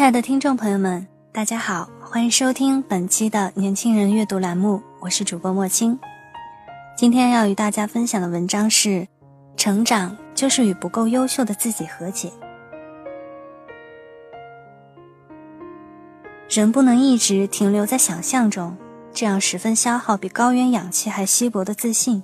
亲爱的听众朋友们，大家好，欢迎收听本期的年轻人阅读栏目，我是主播莫青。今天要与大家分享的文章是：成长就是与不够优秀的自己和解。人不能一直停留在想象中，这样十分消耗比高原氧气还稀薄的自信。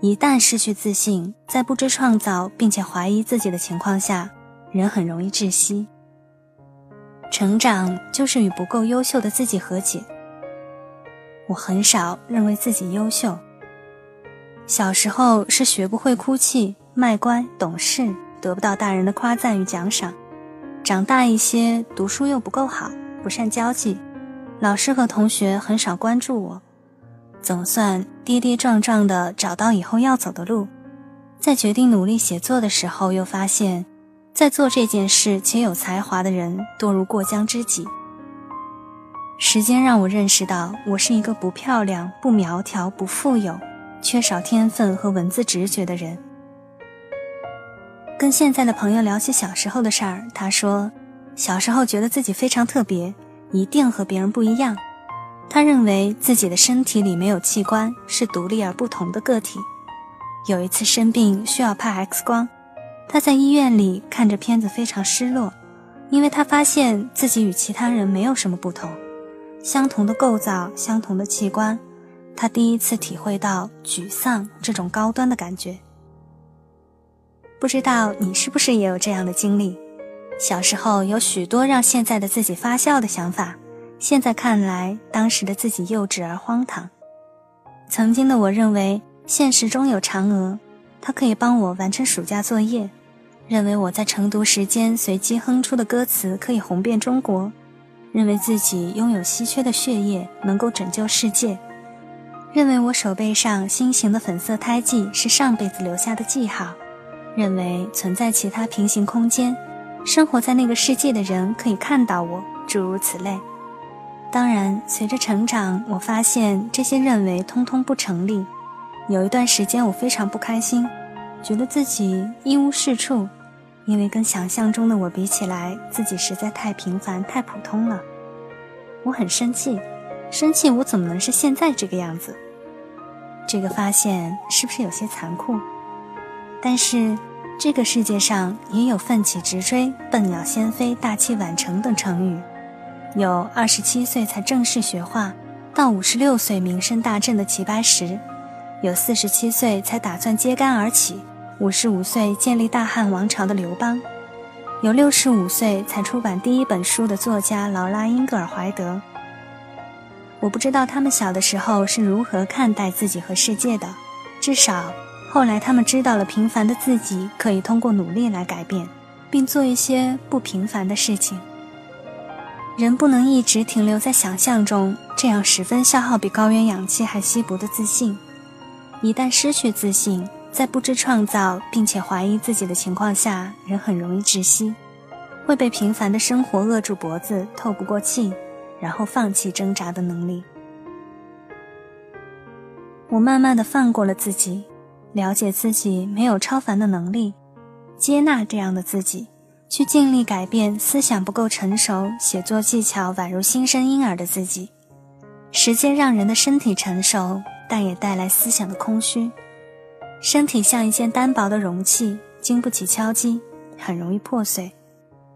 一旦失去自信，在不知创造并且怀疑自己的情况下，人很容易窒息。成长就是与不够优秀的自己和解。我很少认为自己优秀。小时候是学不会哭泣、卖乖、懂事，得不到大人的夸赞与奖赏；长大一些，读书又不够好，不善交际，老师和同学很少关注我。总算跌跌撞撞地找到以后要走的路，在决定努力写作的时候，又发现。在做这件事且有才华的人多如过江之鲫。时间让我认识到，我是一个不漂亮、不苗条、不富有、缺少天分和文字直觉的人。跟现在的朋友聊起小时候的事儿，他说，小时候觉得自己非常特别，一定和别人不一样。他认为自己的身体里没有器官，是独立而不同的个体。有一次生病需要拍 X 光。他在医院里看着片子，非常失落，因为他发现自己与其他人没有什么不同，相同的构造，相同的器官，他第一次体会到沮丧这种高端的感觉。不知道你是不是也有这样的经历？小时候有许多让现在的自己发笑的想法，现在看来，当时的自己幼稚而荒唐。曾经的我认为现实中有嫦娥。他可以帮我完成暑假作业，认为我在晨读时间随机哼出的歌词可以红遍中国，认为自己拥有稀缺的血液能够拯救世界，认为我手背上心形的粉色胎记是上辈子留下的记号，认为存在其他平行空间，生活在那个世界的人可以看到我，诸如此类。当然，随着成长，我发现这些认为通通不成立。有一段时间，我非常不开心，觉得自己一无是处，因为跟想象中的我比起来，自己实在太平凡、太普通了。我很生气，生气我怎么能是现在这个样子？这个发现是不是有些残酷？但是这个世界上也有奋起直追、笨鸟先飞、大器晚成等成语，有二十七岁才正式学画，到五十六岁名声大振的齐白石。有四十七岁才打算揭竿而起，五十五岁建立大汉王朝的刘邦；有六十五岁才出版第一本书的作家劳拉·英格尔怀德。我不知道他们小的时候是如何看待自己和世界的，至少后来他们知道了平凡的自己可以通过努力来改变，并做一些不平凡的事情。人不能一直停留在想象中，这样十分消耗比高原氧气还稀薄的自信。一旦失去自信，在不知创造并且怀疑自己的情况下，人很容易窒息，会被平凡的生活扼住脖子，透不过气，然后放弃挣扎的能力。我慢慢的放过了自己，了解自己没有超凡的能力，接纳这样的自己，去尽力改变思想不够成熟、写作技巧宛如新生婴儿的自己。时间让人的身体成熟。但也带来思想的空虚，身体像一件单薄的容器，经不起敲击，很容易破碎。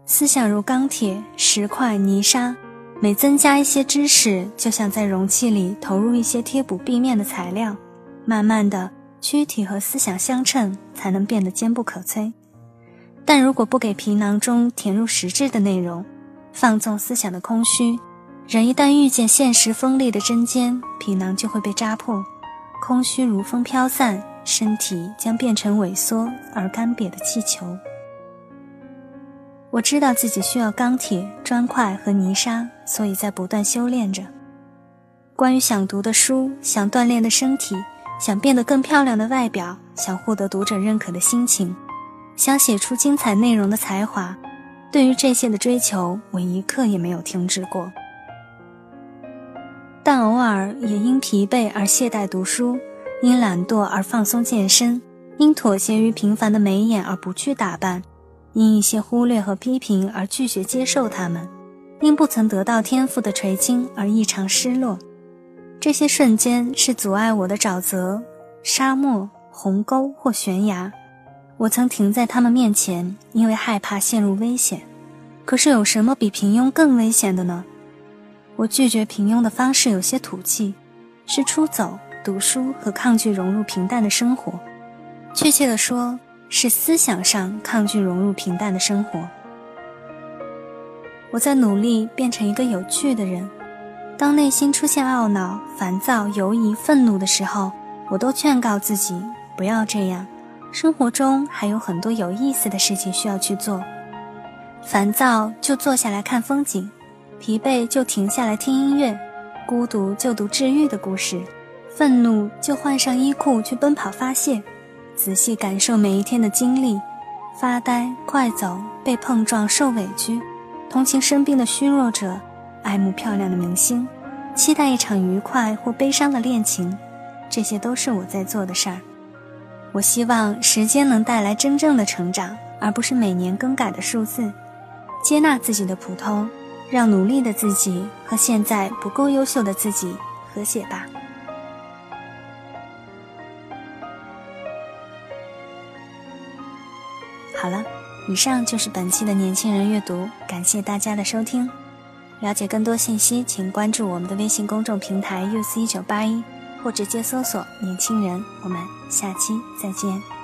思想如钢铁、石块、泥沙，每增加一些知识，就像在容器里投入一些贴补壁面的材料，慢慢的，躯体和思想相称，才能变得坚不可摧。但如果不给皮囊中填入实质的内容，放纵思想的空虚。人一旦遇见现实锋利的针尖，皮囊就会被扎破，空虚如风飘散，身体将变成萎缩而干瘪的气球。我知道自己需要钢铁、砖块和泥沙，所以在不断修炼着。关于想读的书、想锻炼的身体、想变得更漂亮的外表、想获得读者认可的心情、想写出精彩内容的才华，对于这些的追求，我一刻也没有停止过。但偶尔也因疲惫而懈怠读书，因懒惰而放松健身，因妥协于平凡的眉眼而不去打扮，因一些忽略和批评而拒绝接受他们，因不曾得到天赋的垂青而异常失落。这些瞬间是阻碍我的沼泽、沙漠、鸿沟或悬崖，我曾停在他们面前，因为害怕陷入危险。可是有什么比平庸更危险的呢？我拒绝平庸的方式有些土气，是出走、读书和抗拒融入平淡的生活。确切地说，是思想上抗拒融入平淡的生活。我在努力变成一个有趣的人。当内心出现懊恼、烦躁、犹疑、愤怒的时候，我都劝告自己不要这样。生活中还有很多有意思的事情需要去做。烦躁就坐下来看风景。疲惫就停下来听音乐，孤独就读治愈的故事，愤怒就换上衣裤去奔跑发泄，仔细感受每一天的经历，发呆、快走、被碰撞、受委屈，同情生病的虚弱者，爱慕漂亮的明星，期待一场愉快或悲伤的恋情，这些都是我在做的事儿。我希望时间能带来真正的成长，而不是每年更改的数字。接纳自己的普通。让努力的自己和现在不够优秀的自己和解吧。好了，以上就是本期的年轻人阅读，感谢大家的收听。了解更多信息，请关注我们的微信公众平台 us 一九八一”或直接搜索“年轻人”。我们下期再见。